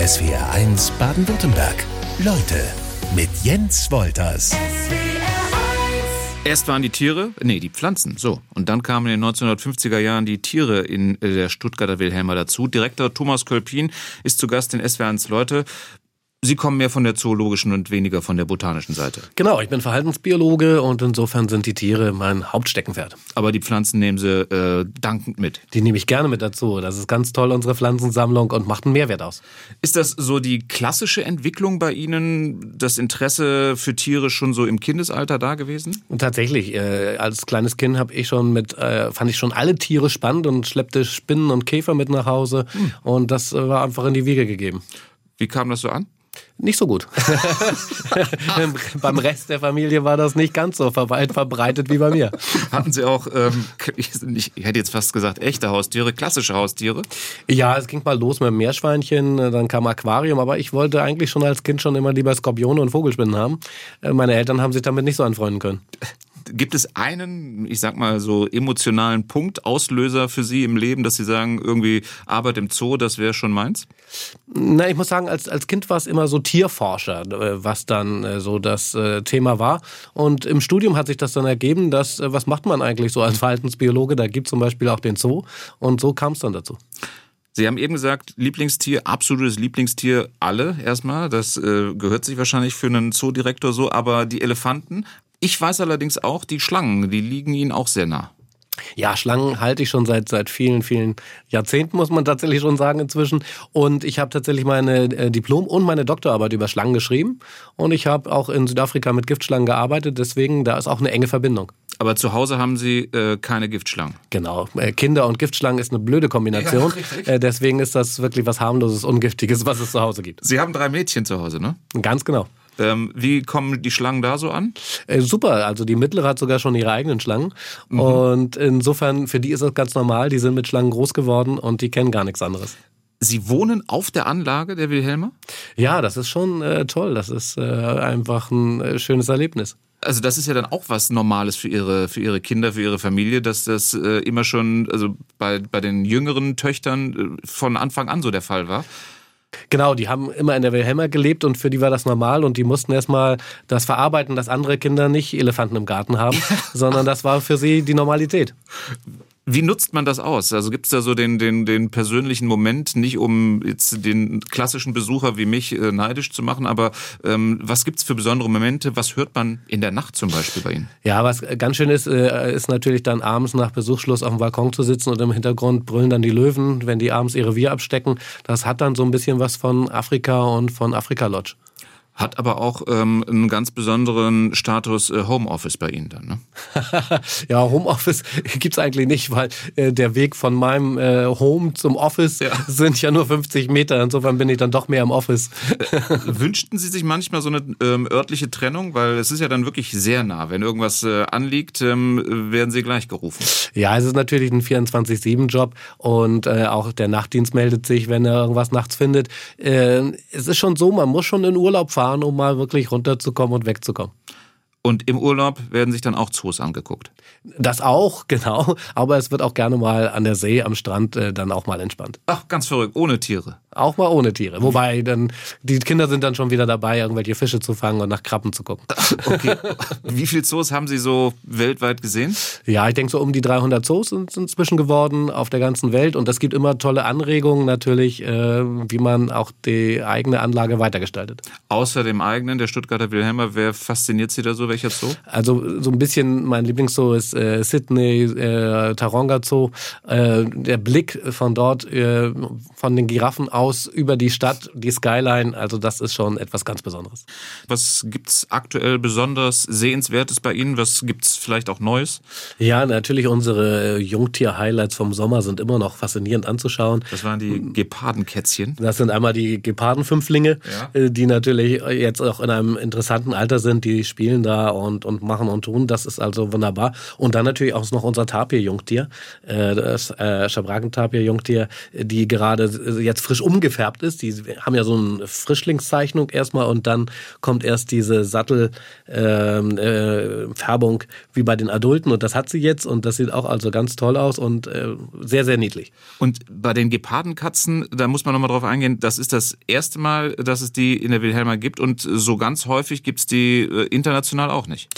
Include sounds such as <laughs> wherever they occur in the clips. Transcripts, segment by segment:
SWR1 Baden-Württemberg. Leute mit Jens Wolters. Erst waren die Tiere, nee, die Pflanzen, so. Und dann kamen in den 1950er Jahren die Tiere in äh, der Stuttgarter Wilhelmer dazu. Direktor Thomas Kölpin ist zu Gast in SWR1 Leute. Sie kommen mehr von der zoologischen und weniger von der botanischen Seite. Genau, ich bin Verhaltensbiologe und insofern sind die Tiere mein Hauptsteckenpferd. Aber die Pflanzen nehmen Sie äh, dankend mit. Die nehme ich gerne mit dazu. Das ist ganz toll, unsere Pflanzensammlung und macht einen Mehrwert aus. Ist das so die klassische Entwicklung bei Ihnen, das Interesse für Tiere schon so im Kindesalter da gewesen? Und tatsächlich, äh, als kleines Kind habe ich schon mit, äh, fand ich schon alle Tiere spannend und schleppte Spinnen und Käfer mit nach Hause. Hm. Und das war einfach in die Wiege gegeben. Wie kam das so an? Nicht so gut. <laughs> Beim Rest der Familie war das nicht ganz so weit verbreitet wie bei mir. Hatten Sie auch, ähm, <laughs> ich, hätte jetzt fast gesagt, echte Haustiere, klassische Haustiere? Ja, es ging mal los mit dem Meerschweinchen, dann kam Aquarium, aber ich wollte eigentlich schon als Kind schon immer lieber Skorpione und Vogelspinnen haben. Äh, meine Eltern haben sich damit nicht so anfreunden können. Gibt es einen, ich sag mal so emotionalen Punkt, Auslöser für Sie im Leben, dass Sie sagen, irgendwie Arbeit im Zoo, das wäre schon meins? Na, ich muss sagen, als, als Kind war es immer so Tierforscher, äh, was dann äh, so das äh, Thema war. Und im Studium hat sich das dann ergeben, dass, was macht man eigentlich so als Verhaltensbiologe? Da gibt zum Beispiel auch den Zoo. Und so kam es dann dazu. Sie haben eben gesagt, Lieblingstier, absolutes Lieblingstier, alle erstmal. Das äh, gehört sich wahrscheinlich für einen Zoodirektor so, aber die Elefanten, ich weiß allerdings auch, die Schlangen, die liegen Ihnen auch sehr nah. Ja, Schlangen halte ich schon seit seit vielen, vielen Jahrzehnten, muss man tatsächlich schon sagen inzwischen. Und ich habe tatsächlich meine äh, Diplom- und meine Doktorarbeit über Schlangen geschrieben. Und ich habe auch in Südafrika mit Giftschlangen gearbeitet. Deswegen, da ist auch eine enge Verbindung. Aber zu Hause haben Sie äh, keine Giftschlangen. Genau. Äh, Kinder und Giftschlangen ist eine blöde Kombination. Ja, <laughs> äh, deswegen ist das wirklich was harmloses, ungiftiges, was es zu Hause gibt. Sie haben drei Mädchen zu Hause, ne? Ganz genau. Ähm, wie kommen die Schlangen da so an? Äh, super, also die mittlere hat sogar schon ihre eigenen Schlangen. Mhm. Und insofern, für die ist das ganz normal. Die sind mit Schlangen groß geworden und die kennen gar nichts anderes. Sie wohnen auf der Anlage der Wilhelmer? Ja, das ist schon äh, toll. Das ist äh, einfach ein äh, schönes Erlebnis. Also das ist ja dann auch was Normales für ihre für ihre Kinder, für ihre Familie, dass das äh, immer schon also bei bei den jüngeren Töchtern äh, von Anfang an so der Fall war. Genau, die haben immer in der Wilhelma gelebt und für die war das normal und die mussten erstmal das verarbeiten, dass andere Kinder nicht Elefanten im Garten haben, <laughs> sondern das war für sie die Normalität. Wie nutzt man das aus? Also gibt es da so den, den, den persönlichen Moment, nicht um jetzt den klassischen Besucher wie mich äh, neidisch zu machen, aber ähm, was gibt es für besondere Momente? Was hört man in der Nacht zum Beispiel bei Ihnen? Ja, was ganz schön ist, äh, ist natürlich dann abends nach Besuchsschluss auf dem Balkon zu sitzen und im Hintergrund brüllen dann die Löwen, wenn die abends ihr Revier abstecken. Das hat dann so ein bisschen was von Afrika und von Afrika Lodge. Hat aber auch ähm, einen ganz besonderen Status äh, Homeoffice bei Ihnen dann, ne? <laughs> ja, Homeoffice <laughs> gibt's eigentlich nicht, weil äh, der Weg von meinem äh, Home zum Office ja. <laughs> sind ja nur 50 Meter. Insofern bin ich dann doch mehr im Office. Äh, wünschten Sie sich manchmal so eine ähm, örtliche Trennung? Weil es ist ja dann wirklich sehr nah. Wenn irgendwas äh, anliegt, ähm, werden Sie gleich gerufen. Ja, es ist natürlich ein 24-7-Job und äh, auch der Nachtdienst meldet sich, wenn er irgendwas nachts findet. Äh, es ist schon so, man muss schon in Urlaub fahren fahren, um mal wirklich runterzukommen und wegzukommen. Und im Urlaub werden sich dann auch Zoos angeguckt. Das auch, <laughs> genau. Aber es wird auch gerne mal an der See, am Strand äh, dann auch mal entspannt. Ach, ganz verrückt, ohne Tiere. Auch mal ohne Tiere. Wobei dann die Kinder sind dann schon wieder dabei, irgendwelche Fische zu fangen und nach Krabben zu gucken. Okay. Wie viele Zoos haben Sie so weltweit gesehen? Ja, ich denke so um die 300 Zoos sind inzwischen geworden auf der ganzen Welt. Und es gibt immer tolle Anregungen natürlich, äh, wie man auch die eigene Anlage weitergestaltet. Außer dem eigenen, der Stuttgarter Wilhelmer, wer fasziniert Sie da so? Welcher Zoo? Also so ein bisschen mein Lieblingszoo ist äh, Sydney, äh, Taronga Zoo. Äh, der Blick von dort, äh, von den Giraffen aus über die Stadt, die Skyline, also das ist schon etwas ganz Besonderes. Was gibt's aktuell besonders Sehenswertes bei Ihnen? Was gibt's vielleicht auch Neues? Ja, natürlich unsere Jungtier-Highlights vom Sommer sind immer noch faszinierend anzuschauen. Das waren die Gepardenkätzchen. Das sind einmal die Gepardenfünflinge, ja. Äh, die natürlich jetzt auch in einem interessanten Alter sind. Die spielen da und, und machen und tun. Das ist also wunderbar. Und dann natürlich auch noch unser Tapir-Jungtier, äh, das äh, Schabracentapir-Jungtier, die gerade jetzt frisch umgefärbt ist. Die haben ja so eine Frischlingszeichnung erstmal und dann kommt erst diese Sattelfärbung ähm, äh, wie bei den Adulten und das hat sie jetzt und das sieht auch also ganz toll aus und äh, sehr, sehr niedlich. Und bei den Gepardenkatzen, da muss man nochmal drauf eingehen, das ist das erste Mal, dass es die in der Wilhelma gibt und so ganz häufig gibt es die äh, international auch nicht.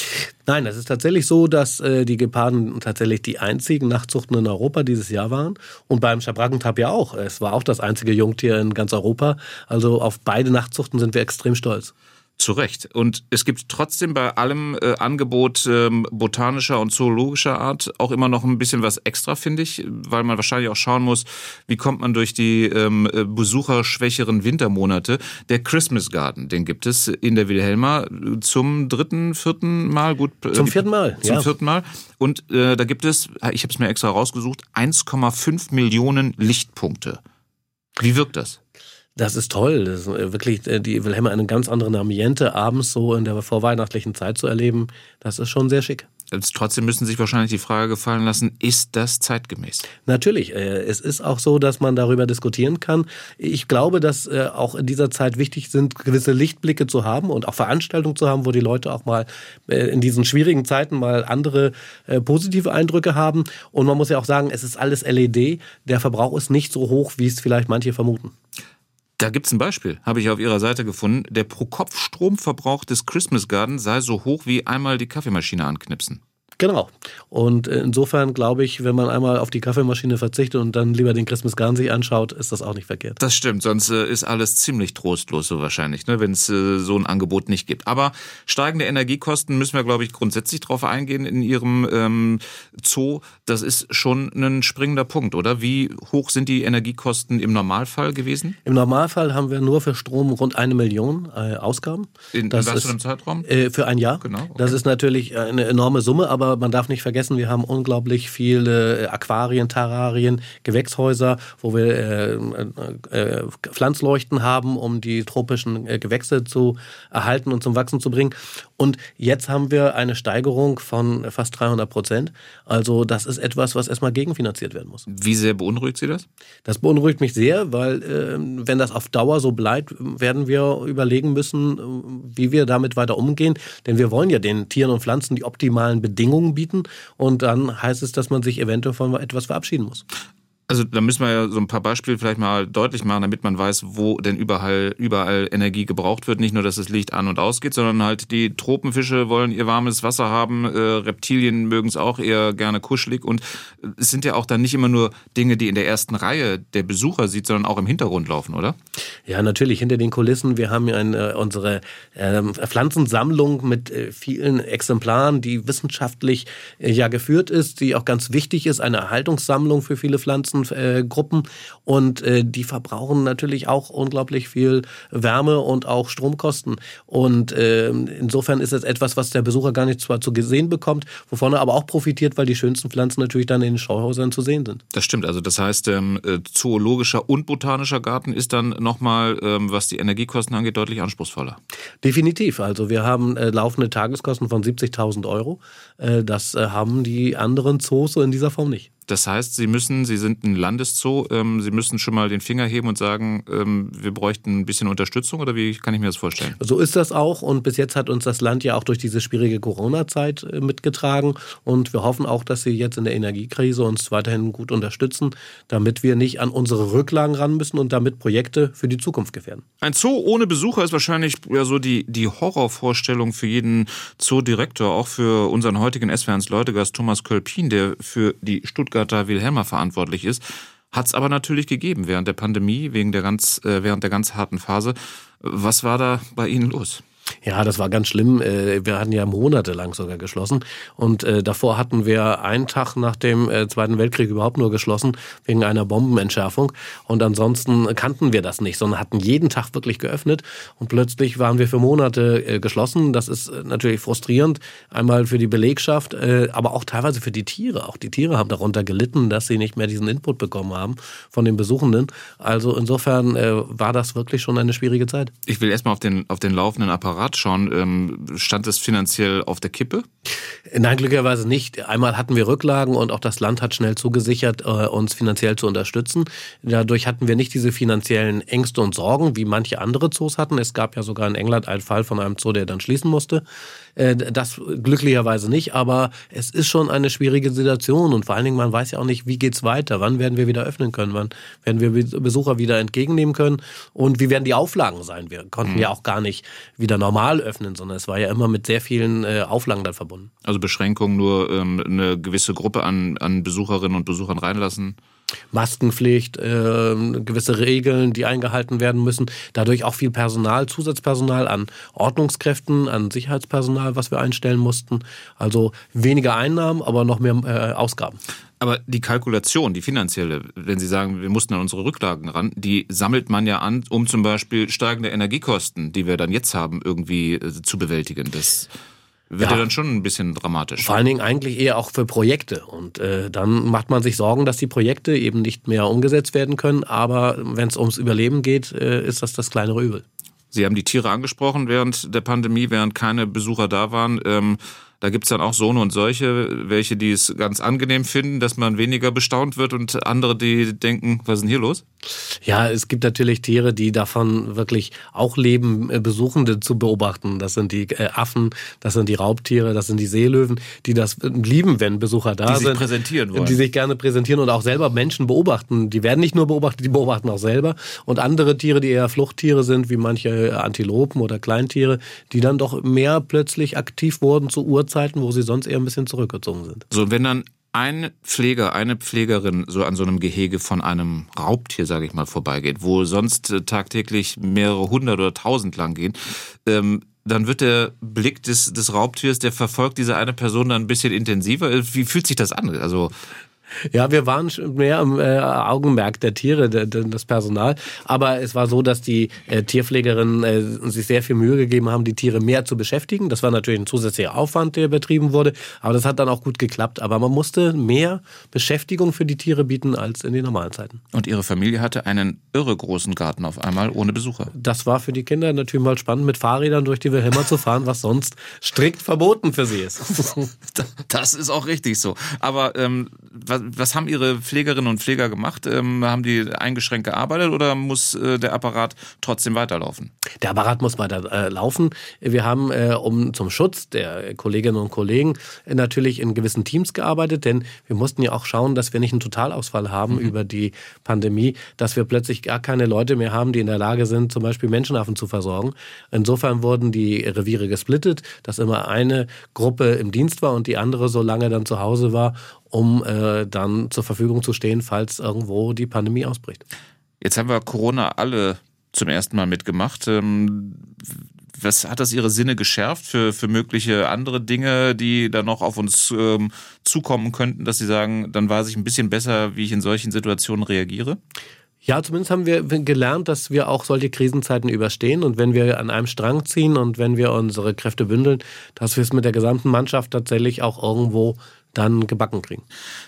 Nein, es ist tatsächlich so, dass äh, die Geparden tatsächlich die einzigen Nachtzuchten in Europa dieses Jahr waren. Und beim Schabrackentab ja auch. Es war auch das einzige Jungtier in ganz Europa. Also auf beide Nachtzuchten sind wir extrem stolz. Zu Recht. Und es gibt trotzdem bei allem äh, Angebot ähm, botanischer und zoologischer Art auch immer noch ein bisschen was extra, finde ich, weil man wahrscheinlich auch schauen muss, wie kommt man durch die ähm, äh, besucherschwächeren Wintermonate. Der Christmas Garden, den gibt es in der Wilhelma zum dritten, vierten Mal. Gut, äh, zum vierten Mal. Zum ja. vierten Mal. Und äh, da gibt es, ich habe es mir extra rausgesucht, 1,5 Millionen Lichtpunkte. Wie wirkt das? Das ist toll. Das ist äh, wirklich äh, die Wilhelma eine ganz andere Ambiente abends so in der vorweihnachtlichen Zeit zu erleben. Das ist schon sehr schick. Trotzdem müssen sich wahrscheinlich die Frage gefallen lassen, ist das zeitgemäß? Natürlich. Äh, es ist auch so, dass man darüber diskutieren kann. Ich glaube, dass auch in dieser Zeit wichtig sind, gewisse Lichtblicke zu haben und auch Veranstaltungen zu haben, wo die Leute auch mal in diesen schwierigen Zeiten mal andere positive Eindrücke haben. Und man muss ja auch sagen, es ist alles LED. Der Verbrauch ist nicht so hoch, wie es vielleicht manche vermuten. Da gibt's ein Beispiel, habe ich auf Ihrer Seite gefunden. Der Pro-Kopf-Stromverbrauch des Christmas Garden sei so hoch wie einmal die Kaffeemaschine anknipsen. Genau. Und insofern glaube ich, wenn man einmal auf die Kaffeemaschine verzichtet und dann lieber den Christmas Garn sich anschaut, ist das auch nicht verkehrt. Das stimmt, sonst äh, ist alles ziemlich trostlos so wahrscheinlich, ne, wenn es äh, so ein Angebot nicht gibt. Aber steigende Energiekosten müssen wir, glaube ich, grundsätzlich drauf eingehen in Ihrem ähm, Zoo. Das ist schon ein springender Punkt, oder? Wie hoch sind die Energiekosten im Normalfall gewesen? Im Normalfall haben wir nur für Strom rund eine Million äh, Ausgaben. In, das in was für einem Zeitraum? Äh, für ein Jahr. Genau. Okay. Das ist natürlich eine enorme Summe, aber man darf nicht vergessen, wir haben unglaublich viele äh, Aquarien, Terrarien, Gewächshäuser, wo wir äh, äh, äh, Pflanzleuchten haben, um die tropischen äh, Gewächse zu erhalten und zum Wachsen zu bringen. Und jetzt haben wir eine Steigerung von fast 300 Prozent. Also das ist etwas, was erstmal gegenfinanziert werden muss. Wie sehr beunruhigt Sie das? Das beunruhigt mich sehr, weil äh, wenn das auf Dauer so bleibt, werden wir überlegen müssen, wie wir damit weiter umgehen. Denn wir wollen ja den Tieren und Pflanzen die optimalen Bedingungen bieten. Und dann heißt es, dass man sich eventuell von etwas verabschieden muss. Also da müssen wir ja so ein paar Beispiele vielleicht mal deutlich machen, damit man weiß, wo denn überall, überall Energie gebraucht wird. Nicht nur, dass das Licht an und ausgeht, sondern halt die Tropenfische wollen ihr warmes Wasser haben, äh, Reptilien mögen es auch eher gerne kuschelig und es sind ja auch dann nicht immer nur Dinge, die in der ersten Reihe der Besucher sieht, sondern auch im Hintergrund laufen, oder? Ja, natürlich, hinter den Kulissen. Wir haben ja eine, unsere äh, Pflanzensammlung mit äh, vielen Exemplaren, die wissenschaftlich äh, ja geführt ist, die auch ganz wichtig ist, eine Erhaltungssammlung für viele Pflanzen äh, Gruppen und äh, die verbrauchen natürlich auch unglaublich viel Wärme und auch Stromkosten. Und äh, insofern ist es etwas, was der Besucher gar nicht zwar zu sehen bekommt, wovon er aber auch profitiert, weil die schönsten Pflanzen natürlich dann in den Schauhäusern zu sehen sind. Das stimmt. Also das heißt, ähm, äh, zoologischer und botanischer Garten ist dann nochmal, ähm, was die Energiekosten angeht, deutlich anspruchsvoller. Definitiv. Also wir haben äh, laufende Tageskosten von 70.000 Euro. Äh, das äh, haben die anderen Zoos so in dieser Form nicht. Das heißt, Sie müssen, Sie sind ein Landeszoo, ähm, Sie müssen schon mal den Finger heben und sagen, ähm, wir bräuchten ein bisschen Unterstützung oder wie kann ich mir das vorstellen? So ist das auch und bis jetzt hat uns das Land ja auch durch diese schwierige Corona-Zeit äh, mitgetragen und wir hoffen auch, dass Sie jetzt in der Energiekrise uns weiterhin gut unterstützen, damit wir nicht an unsere Rücklagen ran müssen und damit Projekte für die Zukunft gefährden. Ein Zoo ohne Besucher ist wahrscheinlich ja so die, die Horrorvorstellung für jeden Zoodirektor, auch für unseren heutigen SWRs Leutegast Thomas Kölpin, der für die Stuttgart Stuttgarter Wilhelma verantwortlich ist. Hat es aber natürlich gegeben während der Pandemie, wegen der ganz, äh, während der ganz harten Phase. Was war da bei Ihnen los? Ja, das war ganz schlimm. Äh, wir hatten ja monatelang sogar geschlossen. Und äh, davor hatten wir einen Tag nach dem äh, Zweiten Weltkrieg überhaupt nur geschlossen, wegen einer Bombenentschärfung. Und ansonsten kannten wir das nicht, sondern hatten jeden Tag wirklich geöffnet. Und plötzlich waren wir für Monate geschlossen. Das ist natürlich frustrierend. Einmal für die Belegschaft, aber auch teilweise für die Tiere. Auch die Tiere haben darunter gelitten, dass sie nicht mehr diesen Input bekommen haben von den Besuchenden. Also insofern war das wirklich schon eine schwierige Zeit. Ich will erstmal auf den, auf den laufenden Apparat Apparat schauen, ähm, stand es finanziell auf der Kippe? Nein, glücklicherweise nicht. Einmal hatten wir Rücklagen und auch das Land hat schnell zugesichert, äh, uns finanziell zu unterstützen. Dadurch hatten wir nicht diese finanziellen Ängste und Sorgen, wie manche andere Zoos hatten. Es gab ja sogar in England einen Fall von einem Zoo, der dann schließen musste. Äh, das glücklicherweise nicht, aber es ist schon eine schwierige Situation und vor allen Dingen, man weiß ja auch nicht, wie geht's weiter, wann werden wir wieder öffnen können, wann werden wir Besucher wieder entgegennehmen können und wie werden die Auflagen sein. Wir konnten mhm. ja auch gar nicht wieder normal öffnen, sondern es war ja immer mit sehr vielen äh, Auflagen dann verbunden. Also Beschränkungen nur ähm, eine gewisse Gruppe an, an Besucherinnen und Besuchern reinlassen? Maskenpflicht, äh, gewisse Regeln, die eingehalten werden müssen. Dadurch auch viel Personal, Zusatzpersonal an Ordnungskräften, an Sicherheitspersonal, was wir einstellen mussten. Also weniger Einnahmen, aber noch mehr äh, Ausgaben. Aber die Kalkulation, die finanzielle, wenn Sie sagen, wir mussten an unsere Rücklagen ran, die sammelt man ja an, um zum Beispiel steigende Energiekosten, die wir dann jetzt haben, irgendwie äh, zu bewältigen. Das wird ja. ja dann schon ein bisschen dramatisch. Vor allen Dingen eigentlich eher auch für Projekte. Und äh, dann macht man sich Sorgen, dass die Projekte eben nicht mehr umgesetzt werden können. Aber wenn es ums Überleben geht, äh, ist das das kleinere Übel. Sie haben die Tiere angesprochen während der Pandemie, während keine Besucher da waren. Ähm, da gibt's dann auch so und solche, welche, die es ganz angenehm finden, dass man weniger bestaunt wird und andere, die denken, was ist denn hier los? Ja, es gibt natürlich Tiere, die davon wirklich auch leben, äh, Besuchende zu beobachten. Das sind die äh, Affen, das sind die Raubtiere, das sind die Seelöwen, die das lieben, wenn Besucher da die sind. Die sich präsentieren wollen. Die sich gerne präsentieren und auch selber Menschen beobachten. Die werden nicht nur beobachtet, die beobachten auch selber. Und andere Tiere, die eher Fluchttiere sind, wie manche Antilopen oder Kleintiere, die dann doch mehr plötzlich aktiv wurden zu Uhrzeiten Zeiten, wo sie sonst eher ein bisschen zurückgezogen sind. So, wenn dann ein Pfleger, eine Pflegerin so an so einem Gehege von einem Raubtier, sage ich mal, vorbeigeht, wo sonst äh, tagtäglich mehrere hundert oder tausend lang gehen, ähm, dann wird der Blick des, des Raubtiers, der verfolgt diese eine Person dann ein bisschen intensiver. Wie fühlt sich das an? Also <laughs> ja, wir waren mehr im äh, Augenmerk der Tiere, de, de, das Personal. Aber es war so, dass die äh, Tierpflegerinnen äh, sich sehr viel Mühe gegeben haben, die Tiere mehr zu beschäftigen. Das war natürlich ein zusätzlicher Aufwand, der betrieben wurde. Aber das hat dann auch gut geklappt. Aber man musste mehr Beschäftigung für die Tiere bieten als in den normalen Zeiten. Und Ihre Familie hatte einen irre großen Garten auf einmal ohne Besucher. Das war für die Kinder natürlich mal spannend, mit Fahrrädern durch die Wilhelma zu fahren, was sonst strikt verboten für sie ist. <laughs> das ist auch richtig so. Aber ähm, was, was haben Ihre Pflegerinnen und Pfleger gemacht? Ähm, haben die eingeschränkt gearbeitet oder muss äh, der Apparat trotzdem weiterlaufen? Der Apparat muss weiter äh, laufen. Wir haben äh, um zum Schutz der Kolleginnen und Kollegen äh, natürlich in gewissen Teams gearbeitet, denn wir mussten ja auch schauen, dass wir nicht einen Totalausfall haben mhm. über die Pandemie, dass wir plötzlich gar keine Leute mehr haben, die in der Lage sind, zum Beispiel Menschenaffen zu versorgen. Insofern wurden die Reviere gesplittet, dass immer eine Gruppe im Dienst war und die andere so lange dann zu Hause war um äh, dann zur Verfügung zu stehen, falls irgendwo die Pandemie ausbricht. Jetzt haben wir Corona alle zum ersten Mal mitgemacht. Ähm, was hat das Ihre Sinne geschärft für, für mögliche andere Dinge, die da noch auf uns ähm, zukommen könnten, dass Sie sagen, dann weiß ich ein bisschen besser, wie ich in solchen Situationen reagiere? Ja, zumindest haben wir gelernt, dass wir auch solche Krisenzeiten überstehen und wenn wir an einem Strang ziehen und wenn wir unsere Kräfte bündeln, dass wir es mit der gesamten Mannschaft tatsächlich auch irgendwo dann gebacken kriegen.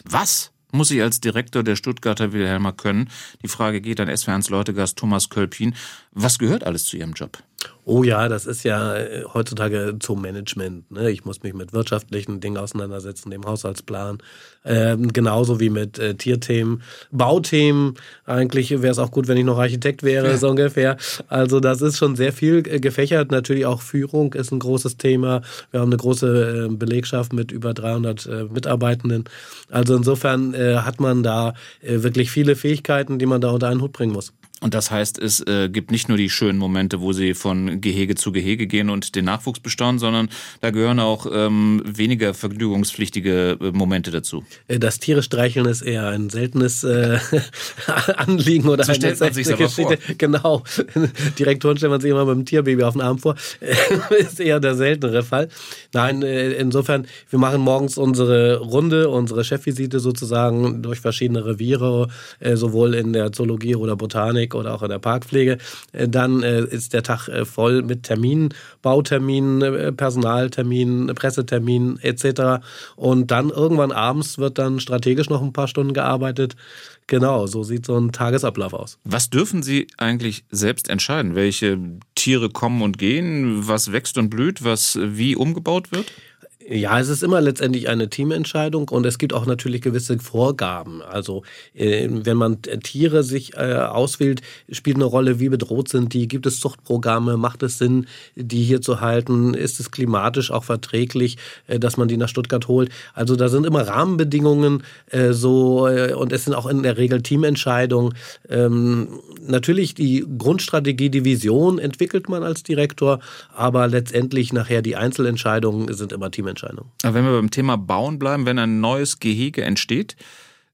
Was muss ich als Direktor der Stuttgarter Wilhelmer können? Die Frage geht an SWRs Leutegast Thomas Kölpin. Was gehört alles zu Ihrem Job? Oh ja, das ist ja äh, heutzutage zum Management. Ne? Ich muss mich mit wirtschaftlichen Dingen auseinandersetzen, dem Haushaltsplan, ähm, genauso wie mit äh, Tierthemen, Bauthemen. Eigentlich wäre es auch gut, wenn ich noch Architekt wäre, ja. so ungefähr. Also das ist schon sehr viel äh, gefächert. Natürlich auch Führung ist ein großes Thema. Wir haben eine große äh, Belegschaft mit über 300 äh, Mitarbeitenden. Also insofern äh, hat man da wirklich viele Fähigkeiten, die man da unter einen Hut bringen muss. Und das heißt, es äh, gibt nicht nur die schönen Momente, wo sie von Gehege zu Gehege gehen und den Nachwuchs bestaunen, sondern da gehören auch ähm, weniger vergnügungspflichtige äh, Momente dazu. Äh, das Tiere streicheln ist eher ein seltenes äh, <laughs> Anliegen oder so eine stellt man sich Geschichte. Vor. Genau. <laughs> Direktoren stellt man sich immer mit dem Tierbaby auf den Arm vor. <laughs> ist eher der seltenere Fall. Nein, äh, insofern, wir machen morgens unsere Runde, unsere Chefvisite sozusagen durch verschiedene Reviere, äh, sowohl in der Zoologie oder Botanik Oder auch in der Parkpflege, äh, dann äh, ist der Tag äh, voll mit Terminen, Bauterminen, Personalterminen, Presseterminen etc. Und dann irgendwann abends wird dann strategisch noch ein paar Stunden gearbeitet. Genau, so sieht so ein Tagesablauf aus. Was dürfen Sie eigentlich selbst entscheiden? Welche Tiere kommen und gehen? Was wächst und blüht? Was wie umgebaut wird? Ja, es ist immer letztendlich eine Teamentscheidung und es gibt auch natürlich gewisse Vorgaben. Also äh, wenn man Tiere sich äh, auswählt, spielt eine Rolle, wie bedroht sind die, gibt es Zuchtprogramme, macht es Sinn, die hier zu halten, ist es klimatisch auch verträglich, äh, dass man die nach Stuttgart holt. Also da sind immer Rahmenbedingungen äh, so äh, und es sind auch in der Regel Teamentscheidungen. Ähm, natürlich die Grundstrategie, die Vision entwickelt man als Direktor, aber letztendlich nachher die Einzelentscheidungen sind immer Teamentscheidungen. Entscheidung. Aber wenn wir beim Thema Bauen bleiben, wenn ein neues Gehege entsteht,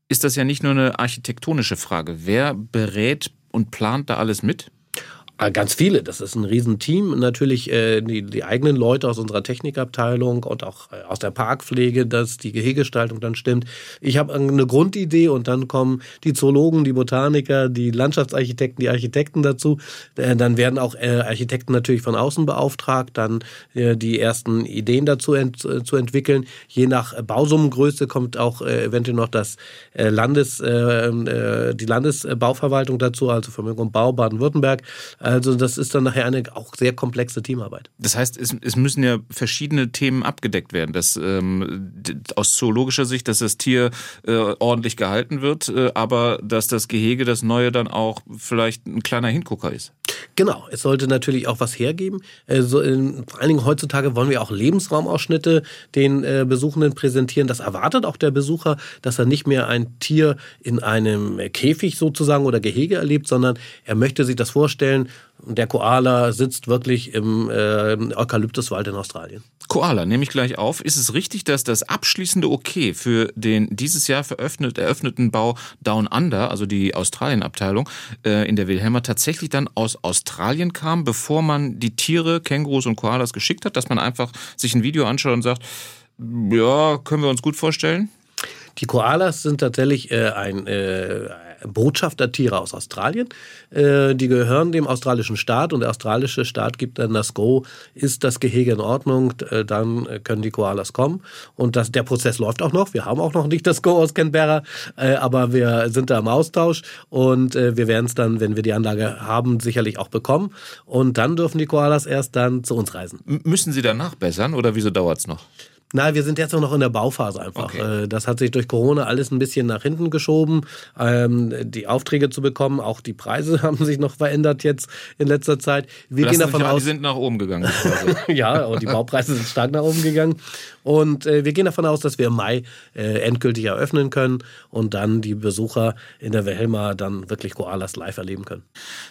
ist das ja nicht nur eine architektonische Frage. Wer berät und plant da alles mit? Ah, ganz viele. Das ist ein Riesenteam. Natürlich äh, die, die eigenen Leute aus unserer Technikabteilung und auch äh, aus der Parkpflege, dass die Gehegestaltung dann stimmt. Ich habe eine Grundidee und dann kommen die Zoologen, die Botaniker, die Landschaftsarchitekten, die Architekten dazu. Äh, dann werden auch äh, Architekten natürlich von außen beauftragt, dann äh, die ersten Ideen dazu ent, äh, zu entwickeln. Je nach Bausummengröße kommt auch äh, eventuell noch das äh, Landes, äh, äh, die Landesbauverwaltung dazu, also Vermögen und Bau Baden-Württemberg. Also das ist dann nachher eine auch sehr komplexe Teamarbeit. Das heißt, es, es müssen ja verschiedene Themen abgedeckt werden. Dass, ähm, aus zoologischer Sicht, dass das Tier äh, ordentlich gehalten wird, äh, aber dass das Gehege, das neue, dann auch vielleicht ein kleiner Hingucker ist. Genau, es sollte natürlich auch was hergeben. Äh, so, äh, vor allen Dingen heutzutage wollen wir auch Lebensraumausschnitte den äh, Besuchenden präsentieren. Das erwartet auch der Besucher, dass er nicht mehr ein Tier in einem Käfig sozusagen oder Gehege erlebt, sondern er möchte sich das vorstellen, der Koala sitzt wirklich im äh, Eukalyptuswald in Australien. Koala, nehme ich gleich auf. Ist es richtig, dass das abschließende Okay für den dieses Jahr veröffnet, eröffneten Bau Down Under, also die Australien-Abteilung äh, in der Wilhelma, tatsächlich dann aus Australien kam, bevor man die Tiere, Kängurus und Koalas geschickt hat, dass man einfach sich ein Video anschaut und sagt, ja, können wir uns gut vorstellen? Die Koalas sind tatsächlich äh, ein äh, Botschaftertiere aus Australien. Äh, die gehören dem australischen Staat und der australische Staat gibt dann das Go, ist das Gehege in Ordnung, äh, dann können die Koalas kommen. Und das, der Prozess läuft auch noch. Wir haben auch noch nicht das Go aus Canberra, äh, aber wir sind da im Austausch und wir werden es dann, wenn wir die Anlage haben, sicherlich auch bekommen. Und dann dürfen die Koalas erst dann zu uns reisen. M müssen Sie danach bessern oder wieso dauert es noch? Nein, wir sind jetzt noch in der Bauphase einfach. Okay. Äh, das hat sich durch Corona alles ein bisschen nach hinten geschoben. Ähm, die Aufträge zu bekommen, auch die Preise <laughs> haben sich noch verändert jetzt in letzter Zeit. Wir Lassen gehen davon aus, die sind nach oben gegangen. <laughs> ja, und die Baupreise sind stark nach oben gegangen. Und äh, wir gehen davon aus, dass wir im Mai äh, endgültig eröffnen können und dann die Besucher in der Wilhelma dann wirklich Koalas live erleben können.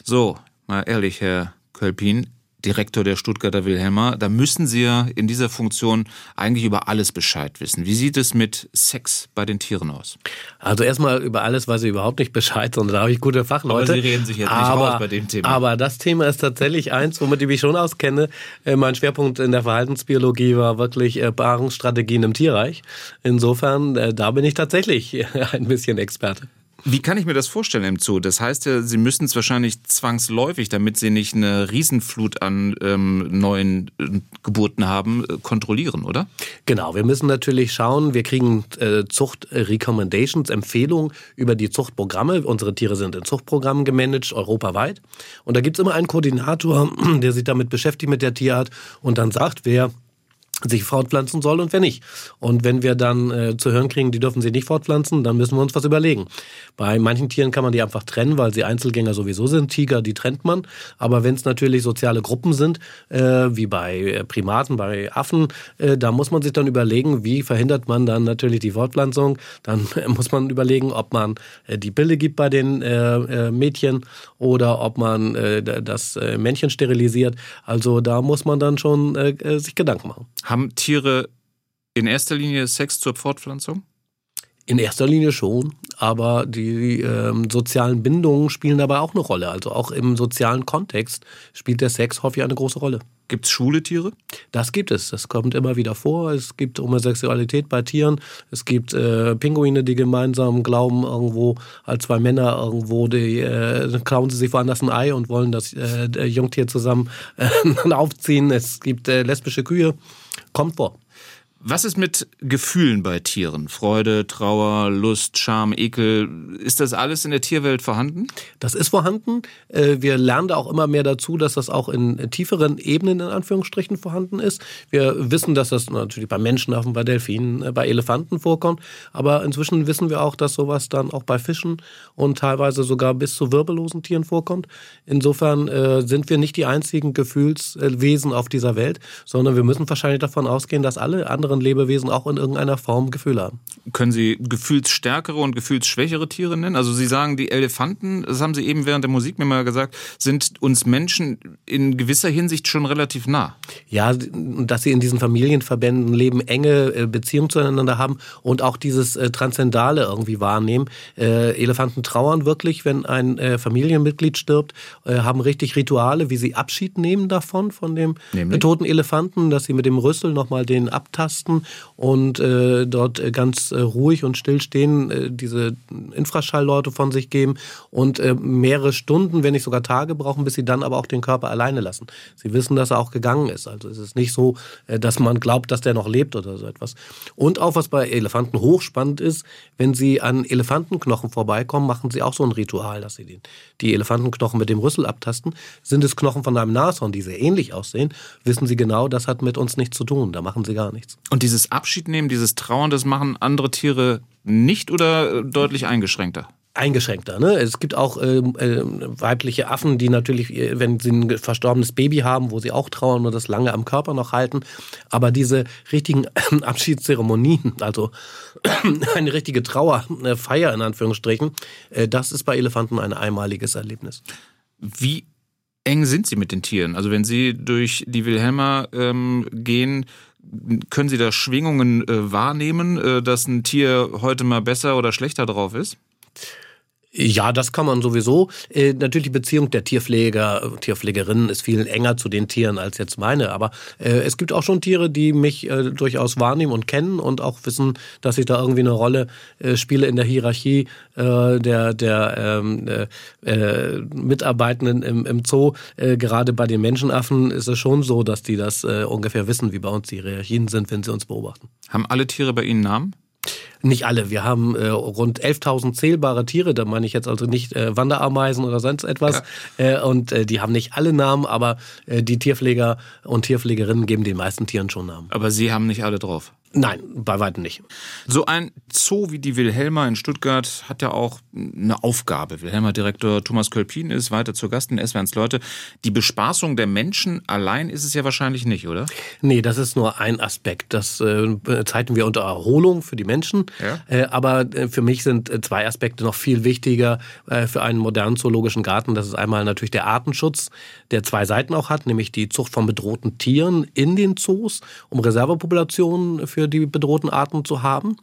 So, mal ehrlich, Herr Kölpin, Direktor der Stuttgarter Wilhelma, da müssen Sie ja in dieser Funktion eigentlich über alles Bescheid wissen. Wie sieht es mit Sex bei den Tieren aus? Also erstmal über alles weiß ich überhaupt nicht Bescheid, sondern da habe ich gute Fachleute. Aber Sie reden sich jetzt aber, nicht raus bei dem Thema. Aber das Thema ist tatsächlich eins, womit ich mich schon auskenne. Äh, mein Schwerpunkt in der Verhaltensbiologie war wirklich äh, Paarungsstrategien im Tierreich. Insofern, äh, da bin ich tatsächlich <laughs> ein bisschen Experte. Wie kann ich mir das vorstellen im Zoo? Das heißt ja, Sie müssen es wahrscheinlich zwangsläufig, damit Sie nicht eine Riesenflut an ähm, neuen äh, Geburten haben, äh, kontrollieren, oder? Genau, wir müssen natürlich schauen, wir kriegen äh, Zucht-Recommendations, Empfehlungen über die Zuchtprogramme. Unsere Tiere sind in Zuchtprogrammen gemanagt, europaweit. Und da gibt es immer einen Koordinator, <clears throat> der sich damit beschäftigt mit der Tierart und dann sagt, wer sich fortpflanzen soll und wer nicht. Und wenn wir dann äh, zu hören kriegen, die dürfen sie nicht fortpflanzen, dann müssen wir uns was überlegen. Bei manchen Tieren kann man die einfach trennen, weil sie Einzelgänger sowieso sind. Tiger, die trennt man. Aber wenn es natürlich soziale Gruppen sind, äh, wie bei äh, Primaten, bei Affen, äh, da muss man sich dann überlegen, wie verhindert man dann natürlich die Fortpflanzung. Dann <laughs> muss man überlegen, ob man äh, die Pille gibt bei den äh, Mädchen oder ob man das Männchen sterilisiert. Also da muss man dann schon sich Gedanken machen. Haben Tiere in erster Linie Sex zur Fortpflanzung? In erster Linie schon, aber die ähm, sozialen Bindungen spielen dabei auch eine Rolle. Also auch im sozialen Kontext spielt der Sex häufig eine große Rolle. Gibt es schwule Tiere? Das gibt es. Das kommt immer wieder vor. Es gibt Homosexualität bei Tieren. Es gibt äh, Pinguine, die gemeinsam glauben, irgendwo als zwei Männer irgendwo, die äh, klauen sie sich woanders ein Ei und wollen das äh, Jungtier zusammen <laughs> aufziehen. Es gibt äh, lesbische Kühe. kamp på. Was ist mit Gefühlen bei Tieren? Freude, Trauer, Lust, Scham, Ekel. Ist das alles in der Tierwelt vorhanden? Das ist vorhanden. Äh, wir lernen da auch immer mehr dazu, dass das auch in tieferen Ebenen in Anführungsstrichen vorhanden ist. Wir wissen, dass das natürlich bei Menschenaffen, bei Delfinen, äh, bei Elefanten vorkommt. Aber inzwischen wissen wir auch, dass sowas dann auch bei Fischen und teilweise sogar bis zu wirbellosen Tieren vorkommt. Insofern äh, sind wir nicht die einzigen Gefühlswesen auf dieser Welt, sondern wir müssen wahrscheinlich davon ausgehen, dass alle anderen anderen Lebewesen auch in irgendeiner Form Gefühle haben. Können Sie gefühlsstärkere und gefühlsschwächere Tiere nennen? Also Sie sagen, die Elefanten, das haben Sie eben während der Musik mir mal gesagt, sind uns Menschen in gewisser Hinsicht schon relativ nah. Ja, dass sie in diesen Familienverbänden leben, enge äh, Beziehungen zueinander haben und auch dieses äh, Transzendale irgendwie wahrnehmen. Äh, Elefanten trauern wirklich, wenn ein Familienmitglied stirbt, haben richtig Rituale, wie sie Abschied nehmen davon, von dem Nämlich? toten Elefanten, dass sie mit dem Rüssel nochmal den abtasten Tasten und äh, dort äh, ganz äh, ruhig und still stehen, äh, diese Infraschallleute von sich geben und äh, mehrere Stunden, wenn nicht sogar Tage brauchen, bis sie dann aber auch den Körper alleine lassen. Sie wissen, dass er auch gegangen ist. Also es ist nicht so, äh, dass man glaubt, dass der noch lebt oder so etwas. Und auch was bei Elefanten hochspannend ist, wenn sie an Elefantenknochen vorbeikommen, machen sie auch so ein Ritual, dass sie den, die Elefantenknochen mit dem Rüssel abtasten. Sind es Knochen von einem Nashorn, die sehr ähnlich aussehen, wissen sie genau, das hat mit uns nichts zu tun. Da machen sie gar nichts. Und dieses Abschiednehmen, dieses Trauern, das machen andere Tiere nicht oder deutlich eingeschränkter? eingeschränkter. Ne? Es gibt auch äh, äh, weibliche Affen, die natürlich, äh, wenn sie ein verstorbenes Baby haben, wo sie auch trauern und das lange am Körper noch halten. Aber diese richtigen äh, Abschiedszeremonien, also <clears throat> eine richtige Trauerfeier in Anführungsstrichen, äh, das ist bei Elefanten ein einmaliges Erlebnis. Wie eng sind Sie mit den Tieren? Also wenn Sie durch die Wilhelma ähm, gehen, können Sie da Schwingungen äh, wahrnehmen, äh, dass ein Tier heute mal besser oder schlechter drauf ist? Ja, das kann man sowieso. Äh, natürlich die Beziehung der Tierpfleger, Tierpflegerinnen ist viel enger zu den Tieren als jetzt meine. Aber äh, es gibt auch schon Tiere, die mich äh, durchaus wahrnehmen und kennen und auch wissen, dass ich da irgendwie eine Rolle äh, spiele in der Hierarchie äh, der, der ähm, äh, äh, Mitarbeitenden im, im Zoo. Gerade bei den Menschenaffen ist es schon so, dass die das äh, ungefähr wissen, wie bei uns die Hierarchien sind, wenn sie uns beobachten. Haben alle Tiere bei Ihnen Namen? Nicht alle. Wir haben äh, rund 11.000 zählbare Tiere. Da meine ich jetzt also nicht äh, Wanderameisen oder sonst etwas. Ja. Äh, und äh, die haben nicht alle Namen, aber äh, die Tierpfleger und Tierpflegerinnen geben den meisten Tieren schon Namen. Aber Sie haben nicht alle drauf? Nein, bei weitem nicht. So ein Zoo wie die Wilhelma in Stuttgart hat ja auch eine Aufgabe. Wilhelma-Direktor Thomas Kölpin ist weiter zu Gast in SWRs Leute. Die Bespaßung der Menschen allein ist es ja wahrscheinlich nicht, oder? Nee, das ist nur ein Aspekt. Das äh, zeichnen wir unter Erholung für die Menschen. Ja? Äh, aber äh, für mich sind äh, zwei Aspekte noch viel wichtiger äh, für einen modernen zoologischen Garten. Das ist einmal natürlich der Artenschutz, der zwei Seiten auch hat, nämlich die Zucht von bedrohten Tieren in den Zoos, um Reservepopulationen für für die bedrohten Arten zu haben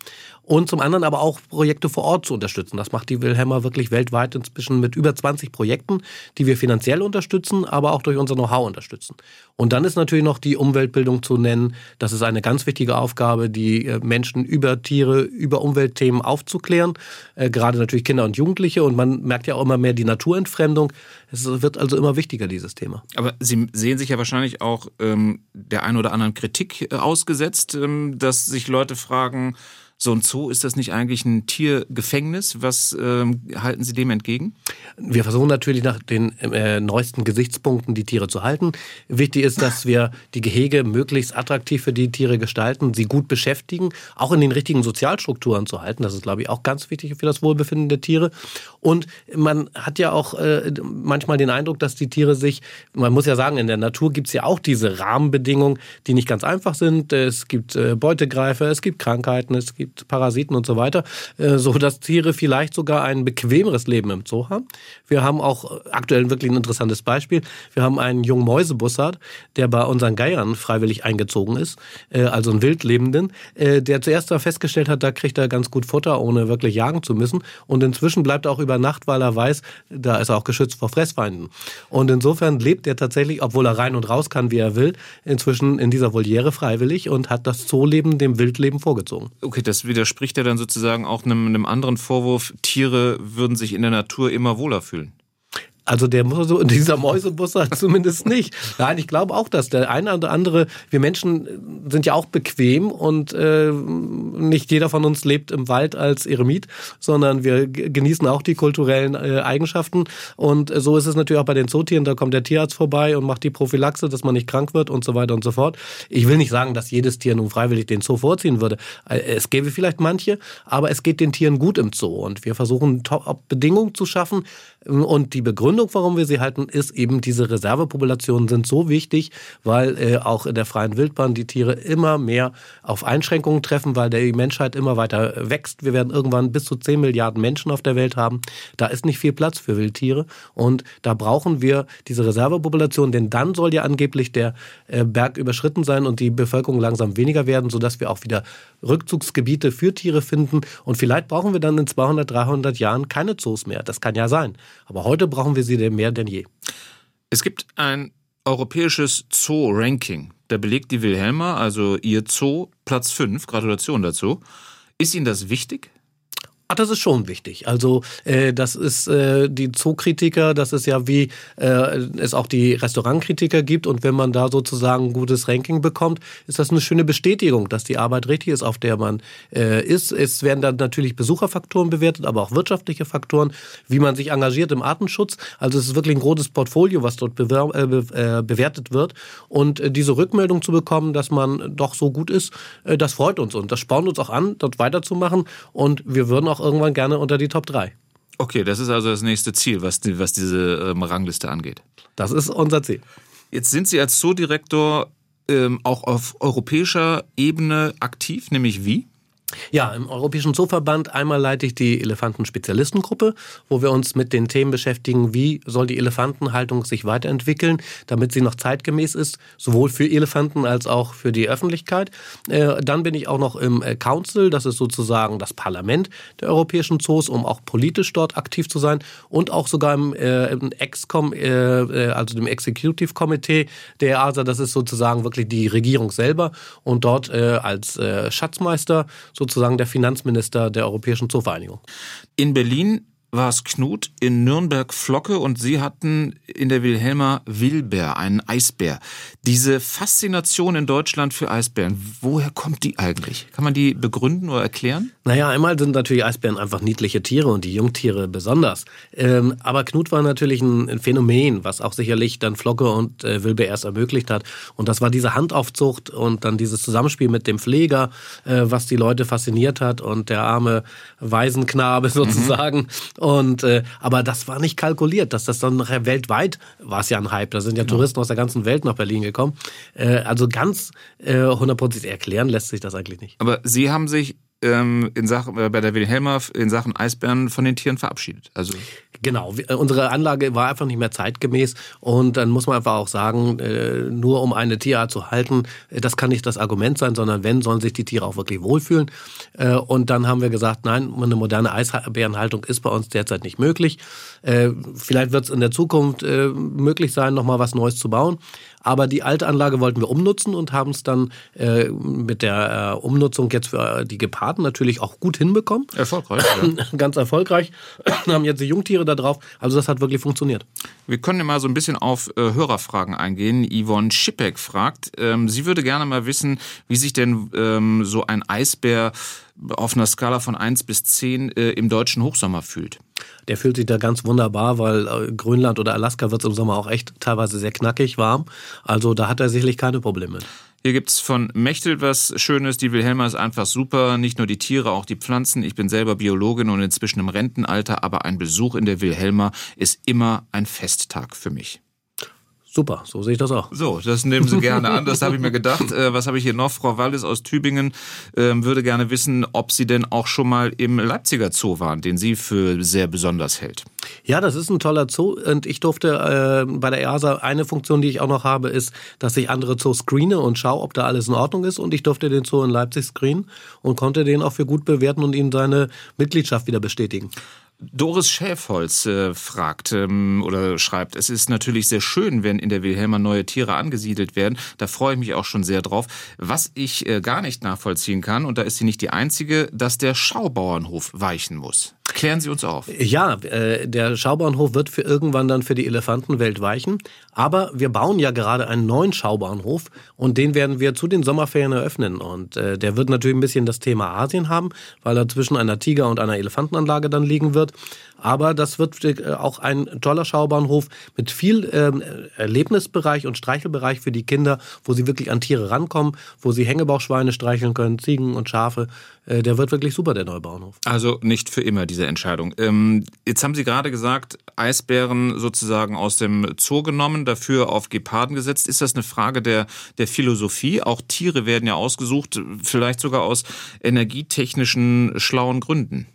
und zum anderen aber auch Projekte vor Ort zu unterstützen. Das macht die Wilhelma wirklich weltweit inzwischen mit über 20 Projekten, die wir finanziell unterstützen, aber auch durch unser Know-how unterstützen. Und dann ist natürlich noch die Umweltbildung zu nennen. Das ist eine ganz wichtige Aufgabe, die äh, Menschen über Tiere, über Umweltthemen aufzuklären. Äh, gerade natürlich Kinder und Jugendliche. Und man merkt ja auch immer mehr die Naturentfremdung. Es wird also immer wichtiger, dieses Thema. Aber Sie sehen sich ja wahrscheinlich auch ähm, der ein oder anderen Kritik äh, ausgesetzt, ähm, dass sich Leute fragen, so ein Zoo, ist das nicht eigentlich ein Tiergefängnis? Was ähm, halten Sie dem entgegen? Wir versuchen natürlich nach den äh, neuesten Gesichtspunkten die Tiere zu halten. Wichtig ist, dass wir die Gehege möglichst attraktiv für die Tiere gestalten, sie gut beschäftigen, auch in den richtigen Sozialstrukturen zu halten. Das ist, glaube ich, auch ganz wichtig für das Wohlbefinden der Tiere. Und man hat ja auch äh, manchmal den Eindruck, dass die Tiere sich, man muss ja sagen, in der Natur gibt es ja auch diese Rahmenbedingungen, die nicht ganz einfach sind. Es gibt äh, Beutegreifer, es gibt Krankheiten, es gibt gibt Parasiten und so weiter, äh, so dass Tiere vielleicht sogar ein bequemeres Leben im Zoo haben. Wir haben auch aktuell wirklich ein interessantes Beispiel. Wir haben einen jungen Mäusebussard, der bei unseren Geiern freiwillig eingezogen ist, äh, also einen Wildlebenden, äh, der zuerst da festgestellt hat, da kriegt er ganz gut Futter, ohne wirklich jagen zu müssen. Und inzwischen bleibt er auch über Nacht, weil er weiß, da ist er auch geschützt vor Fressfeinden. Und insofern lebt er tatsächlich, obwohl er rein und raus kann, wie er will, inzwischen in dieser Voliere freiwillig und hat das Zooleben dem Wildleben vorgezogen. Okay, das widerspricht ja dann sozusagen auch einem, einem anderen Vorwurf, Tiere würden sich in der Natur immer wohler fühlen. Also der so dieser Mäusebusser <laughs> zumindest nicht. Nein, ich glaube auch, dass der eine oder andere, wir Menschen sind ja auch bequem und äh, nicht jeder von uns lebt im Wald als Eremit, sondern wir genießen auch die kulturellen äh, Eigenschaften. Und so ist es natürlich auch bei den Zootieren. Da kommt der Tierarzt vorbei und macht die Prophylaxe, dass man nicht krank wird und so weiter und so fort. Ich will nicht sagen, dass jedes Tier nun freiwillig den Zoo vorziehen würde. Äh, es gäbe vielleicht manche, aber es geht den Tieren gut im Zoo und wir versuchen Top-Bedingungen zu schaffen, und die Begründung, warum wir sie halten, ist eben, diese Reservepopulationen sind so wichtig, weil äh, auch in der freien Wildbahn die Tiere immer mehr auf Einschränkungen treffen, weil die Menschheit immer weiter wächst. Wir werden irgendwann bis zu 10 Milliarden Menschen auf der Welt haben. Da ist nicht viel Platz für Wildtiere und da brauchen wir diese Reservepopulation, denn dann soll ja angeblich der äh, Berg überschritten sein und die Bevölkerung langsam weniger werden, sodass wir auch wieder Rückzugsgebiete für Tiere finden und vielleicht brauchen wir dann in 200, 300 Jahren keine Zoos mehr. Das kann ja sein. Aber heute brauchen wir sie mehr denn je. Es gibt ein europäisches Zoo-Ranking. Da belegt die Wilhelma, also ihr Zoo, Platz 5. Gratulation dazu. Ist Ihnen das wichtig? Ach, das ist schon wichtig. Also äh, das ist äh, die Zookritiker, das ist ja wie äh, es auch die Restaurantkritiker gibt und wenn man da sozusagen ein gutes Ranking bekommt, ist das eine schöne Bestätigung, dass die Arbeit richtig ist, auf der man äh, ist. Es werden dann natürlich Besucherfaktoren bewertet, aber auch wirtschaftliche Faktoren, wie man sich engagiert im Artenschutz. Also es ist wirklich ein großes Portfolio, was dort bewer äh, äh, bewertet wird und äh, diese Rückmeldung zu bekommen, dass man doch so gut ist, äh, das freut uns und das spornt uns auch an, dort weiterzumachen und wir würden auch auch irgendwann gerne unter die Top 3. Okay, das ist also das nächste Ziel, was, die, was diese ähm, Rangliste angeht. Das ist unser Ziel. Jetzt sind Sie als Zoodirektor ähm, auch auf europäischer Ebene aktiv, nämlich wie? Ja, im Europäischen Zooverband einmal leite ich die Elefantenspezialistengruppe, wo wir uns mit den Themen beschäftigen, wie soll die Elefantenhaltung sich weiterentwickeln, damit sie noch zeitgemäß ist, sowohl für Elefanten als auch für die Öffentlichkeit. Äh, dann bin ich auch noch im äh, Council, das ist sozusagen das Parlament der europäischen Zoos, um auch politisch dort aktiv zu sein und auch sogar im, äh, im EXCOM, also dem Executive Committee der EASA, das ist sozusagen wirklich die Regierung selber und dort als Schatzmeister sozusagen der Finanzminister der Europäischen Zoovereinigung. In Berlin war es Knut, in Nürnberg Flocke und Sie hatten in der Wilhelma Wilbär, einen Eisbär. Diese Faszination in Deutschland für Eisbären, woher kommt die eigentlich? Kann man die begründen oder erklären? Naja, einmal sind natürlich Eisbären einfach niedliche Tiere und die Jungtiere besonders. Ähm, aber Knut war natürlich ein, Phänomen, was auch sicherlich dann Flocke und äh, Wilbär erst ermöglicht hat. Und das war diese Handaufzucht und dann dieses Zusammenspiel mit dem Pfleger, äh, was die Leute fasziniert hat und der arme Waisenknabe <laughs> sozusagen. Mhm. Und äh, aber das war nicht kalkuliert, dass das dann nachher weltweit war es ja ein Hype. Da sind ja genau. Touristen aus der ganzen Welt nach Berlin gekommen. Äh, also ganz äh, hundertprozentig erklären lässt sich das eigentlich nicht. Aber Sie haben sich ähm, in Sachen, äh, bei der Wilhelma in Sachen Eisbären von den Tieren verabschiedet. Also Genau, äh, unsere Anlage war einfach nicht mehr zeitgemäß und dann muss man einfach auch sagen, äh, nur um eine Tierart zu halten, äh, das kann nicht das Argument sein, sondern wenn, sollen sich die Tiere auch wirklich wohlfühlen. Und dann haben wir gesagt, nein, eine moderne Eisbärenhaltung ist bei uns derzeit nicht möglich. Vielleicht wird es in der Zukunft möglich sein, nochmal was Neues zu bauen. Aber die alte Anlage wollten wir umnutzen und haben es dann mit der Umnutzung jetzt für die Geparden natürlich auch gut hinbekommen. Erfolgreich. Ja. <clears throat> Ganz erfolgreich. <clears throat> haben jetzt die Jungtiere da drauf. Also das hat wirklich funktioniert. Wir können ja mal so ein bisschen auf äh, Hörerfragen eingehen. Yvonne Schippeck fragt, ähm, sie würde gerne mal wissen, wie sich denn ähm, so ein Eisbär auf einer Skala von 1 bis 10 äh, im deutschen Hochsommer fühlt. Der fühlt sich da ganz wunderbar, weil äh, Grönland oder Alaska wird es im Sommer auch echt teilweise sehr knackig warm. Also da hat er sicherlich keine Probleme. Hier gibt's von Mechtel was Schönes. Die Wilhelma ist einfach super. Nicht nur die Tiere, auch die Pflanzen. Ich bin selber Biologin und inzwischen im Rentenalter, aber ein Besuch in der Wilhelma ist immer ein Festtag für mich. Super, so sehe ich das auch. So, das nehmen Sie gerne an, das habe ich mir gedacht. Äh, was habe ich hier noch? Frau Wallis aus Tübingen ähm, würde gerne wissen, ob Sie denn auch schon mal im Leipziger Zoo waren, den sie für sehr besonders hält. Ja, das ist ein toller Zoo und ich durfte äh, bei der EASA eine Funktion, die ich auch noch habe, ist, dass ich andere Zoos screene und schaue, ob da alles in Ordnung ist und ich durfte den Zoo in Leipzig screenen und konnte den auch für gut bewerten und ihm seine Mitgliedschaft wieder bestätigen. Doris Schäfholz äh, fragt ähm, oder schreibt, es ist natürlich sehr schön, wenn in der Wilhelma neue Tiere angesiedelt werden. Da freue ich mich auch schon sehr drauf. Was ich äh, gar nicht nachvollziehen kann, und da ist sie nicht die Einzige, dass der Schaubauernhof weichen muss. Klären Sie uns auf. Ja, äh, der Schaubauernhof wird für irgendwann dann für die Elefantenwelt weichen. Aber wir bauen ja gerade einen neuen Schaubauernhof und den werden wir zu den Sommerferien eröffnen. Und äh, der wird natürlich ein bisschen das Thema Asien haben, weil er zwischen einer Tiger- und einer Elefantenanlage dann liegen wird. Aber das wird äh, auch ein toller Schaubahnhof mit viel ähm, Erlebnisbereich und Streichelbereich für die Kinder, wo sie wirklich an Tiere rankommen, wo sie Hängebauchschweine streicheln können, Ziegen und Schafe. Äh, der wird wirklich super, der neue Bauernhof. Also nicht für immer diese Entscheidung. Ähm, jetzt haben Sie gerade gesagt, Eisbären sozusagen aus dem Zoo genommen, dafür auf Geparden gesetzt. Ist das eine Frage der, der Philosophie? Auch Tiere werden ja ausgesucht, vielleicht sogar aus energietechnischen schlauen Gründen.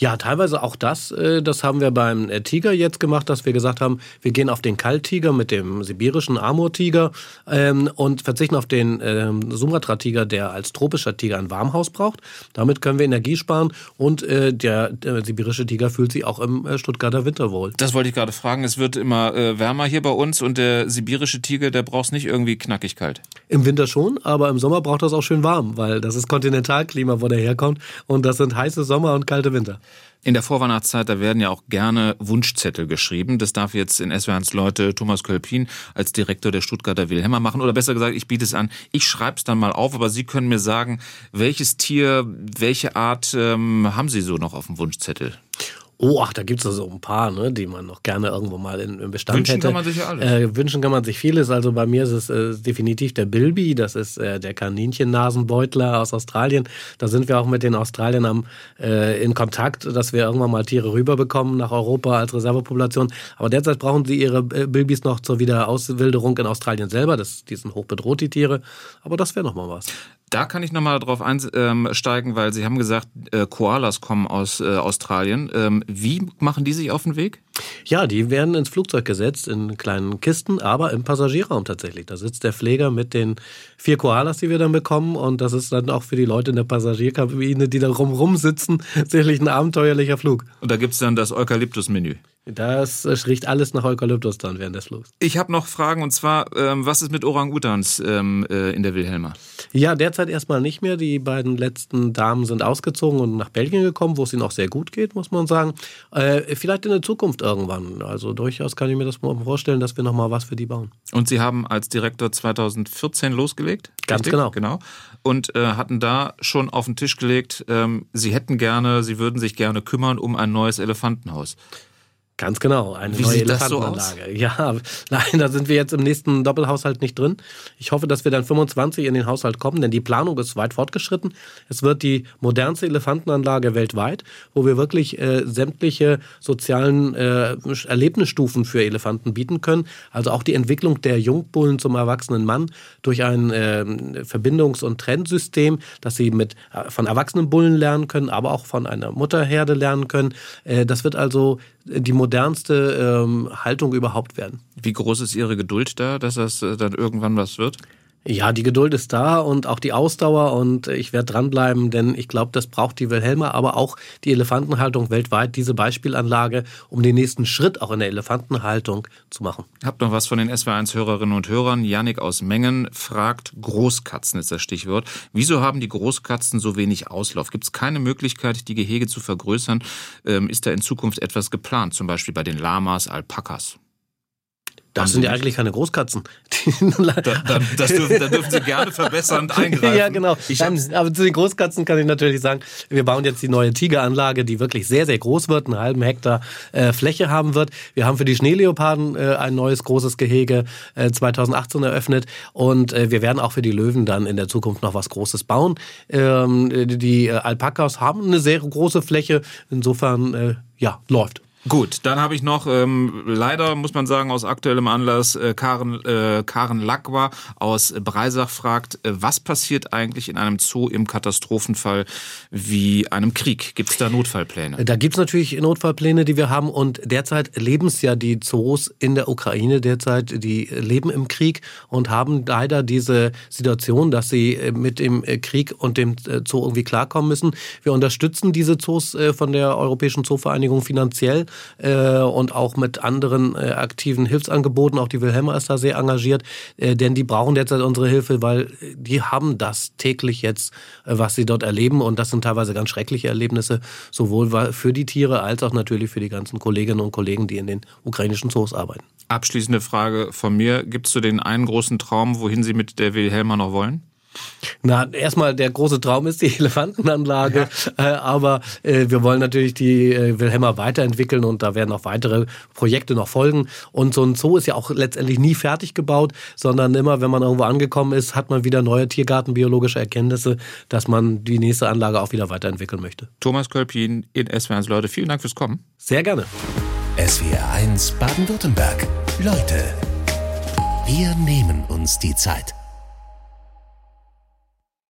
Ja, teilweise auch das. Äh, das haben wir beim äh, Tiger jetzt gemacht, dass wir gesagt haben, wir gehen auf den Kalttiger mit dem sibirischen Amurtiger ähm, und verzichten auf den ähm, Sumatra-Tiger, der als tropischer Tiger ein Warmhaus braucht. Damit können wir Energie sparen und äh, der, der sibirische Tiger fühlt sich auch im Stuttgarter Winter wohl. Das wollte ich gerade fragen. Es wird immer wärmer hier bei uns und der sibirische Tiger, der braucht es nicht irgendwie knackig kalt. Im Winter schon, aber im Sommer braucht er es auch schön warm, weil das ist Kontinentalklima, wo der herkommt und das sind heiße Sommer und kalte Winter. In der Vorweihnachtszeit, da werden ja auch gerne Wunschzettel geschrieben. Das darf jetzt in SWRs Leute Thomas Kölpin als Direktor der Stuttgarter Wilhelmer machen. Oder besser gesagt, ich biete es an, ich schreibe es dann mal auf, aber Sie können mir sagen, welches Tier, welche Art ähm, haben Sie so noch auf dem Wunschzettel? Oh, ach, da gibt's es so ein paar, ne, die man noch gerne irgendwo mal in, im Bestand wünschen hätte. Wünschen kann man sich ja alles. Äh, wünschen kann man sich vieles. Also bei mir ist es äh, definitiv der Bilby, das ist äh, der Kaninchennasenbeutler aus Australien. Da sind wir auch mit den Australiern äh, in Kontakt, dass wir irgendwann mal Tiere rüberbekommen nach Europa als Reservepopulation. Aber derzeit brauchen sie ihre äh, Bilbys noch zur Wiederauswilderung in Australien selber. Das, die sind hochbedroht, die Tiere. Aber das wäre noch mal was. Da kann ich nochmal drauf einsteigen, weil Sie haben gesagt, äh, Koalas kommen aus Australien. Wie machen die sich auf den Weg? Ja, die werden ins Flugzeug gesetzt, in kleinen Kisten, aber im Passagierraum tatsächlich. Da sitzt der Pfleger mit den vier Koalas, die wir dann bekommen. Und das ist dann auch für die Leute in der Passagierkabine, die da rum sitzen, <laughs> sicherlich ein abenteuerlicher Flug. Und da gibt's dann das Eukalyptus-Menü. Das riecht alles nach Eukalyptus dann während des Flugs. Ich habe noch Fragen und zwar, ähm, was ist mit Orang-Utans ähm, äh, in der Wilhelma? Ja, derzeit erstmal nicht mehr. Die beiden letzten Damen sind ausgezogen und nach Belgien gekommen, wo es ihnen auch sehr gut geht, muss man sagen. Äh, vielleicht in der Zukunft irgendwann. Also durchaus kann ich mir das vorstellen, dass wir nochmal was für die bauen. Und Sie haben als Direktor 2014 losgelegt? Ganz richtig? genau. Genau. Und äh, hatten da schon auf den Tisch gelegt, ähm, Sie hätten gerne, Sie würden sich gerne kümmern um ein neues Elefantenhaus. Ganz genau, eine Wie neue das so Elefantenanlage. <laughs> ja, nein, da sind wir jetzt im nächsten Doppelhaushalt nicht drin. Ich hoffe, dass wir dann 25 in den Haushalt kommen, denn die Planung ist weit fortgeschritten. Es wird die modernste Elefantenanlage weltweit, wo wir wirklich äh, sämtliche sozialen äh, Erlebnisstufen für Elefanten bieten können. Also auch die Entwicklung der Jungbullen zum erwachsenen Mann durch ein äh, Verbindungs- und Trendsystem, dass sie mit äh, von erwachsenen Bullen lernen können, aber auch von einer Mutterherde lernen können. Äh, das wird also die modernste ähm, Haltung überhaupt werden. Wie groß ist Ihre Geduld da, dass das äh, dann irgendwann was wird? Ja, die Geduld ist da und auch die Ausdauer und ich werde dranbleiben, denn ich glaube, das braucht die Wilhelma, aber auch die Elefantenhaltung weltweit, diese Beispielanlage, um den nächsten Schritt auch in der Elefantenhaltung zu machen. Habt noch was von den SW1-Hörerinnen und Hörern. Janik aus Mengen fragt, Großkatzen ist das Stichwort. Wieso haben die Großkatzen so wenig Auslauf? Gibt es keine Möglichkeit, die Gehege zu vergrößern? Ähm, ist da in Zukunft etwas geplant, zum Beispiel bei den Lamas, Alpakas? Das sind ja eigentlich keine Großkatzen. <laughs> da, da, das dürfen, da dürfen Sie gerne verbessernd <laughs> eingreifen. ja, genau. Nein, aber zu den Großkatzen kann ich natürlich sagen, wir bauen jetzt die neue Tigeranlage, die wirklich sehr, sehr groß wird, einen halben Hektar äh, Fläche haben wird. Wir haben für die Schneeleoparden äh, ein neues großes Gehege äh, 2018 eröffnet und äh, wir werden auch für die Löwen dann in der Zukunft noch was Großes bauen. Ähm, die Alpakas haben eine sehr große Fläche, insofern äh, ja, läuft. Gut, dann habe ich noch, ähm, leider muss man sagen, aus aktuellem Anlass, äh, Karen, äh, Karen Lacqua aus Breisach fragt, äh, was passiert eigentlich in einem Zoo im Katastrophenfall wie einem Krieg? Gibt es da Notfallpläne? Da gibt es natürlich Notfallpläne, die wir haben und derzeit leben es ja die Zoos in der Ukraine derzeit, die leben im Krieg und haben leider diese Situation, dass sie äh, mit dem äh, Krieg und dem äh, Zoo irgendwie klarkommen müssen. Wir unterstützen diese Zoos von der Europäischen Zoovereinigung finanziell äh, und auch mit anderen äh, aktiven Hilfsangeboten. Auch die Wilhelma ist da sehr engagiert, äh, denn die brauchen derzeit unsere Hilfe, weil die haben das täglich jetzt, äh, was sie dort erleben. Und das sind teilweise ganz schreckliche Erlebnisse, sowohl für die Tiere als auch natürlich für die ganzen Kolleginnen und Kollegen, die in den ukrainischen Zoos arbeiten. Abschließende Frage von mir. Gibt es so den einen großen Traum, wohin Sie mit der Wilhelma noch wollen? Na, erstmal der große Traum ist die <laughs> Elefantenanlage, ja. äh, aber äh, wir wollen natürlich die äh, Wilhelma weiterentwickeln und da werden auch weitere Projekte noch folgen. Und so ein Zoo ist ja auch letztendlich nie fertig gebaut, sondern immer, wenn man irgendwo angekommen ist, hat man wieder neue tiergartenbiologische Erkenntnisse, dass man die nächste Anlage auch wieder weiterentwickeln möchte. Thomas Kölpin in SWR1 Leute, vielen Dank fürs Kommen. Sehr gerne. SWR1 Baden-Württemberg. Leute, wir nehmen uns die Zeit.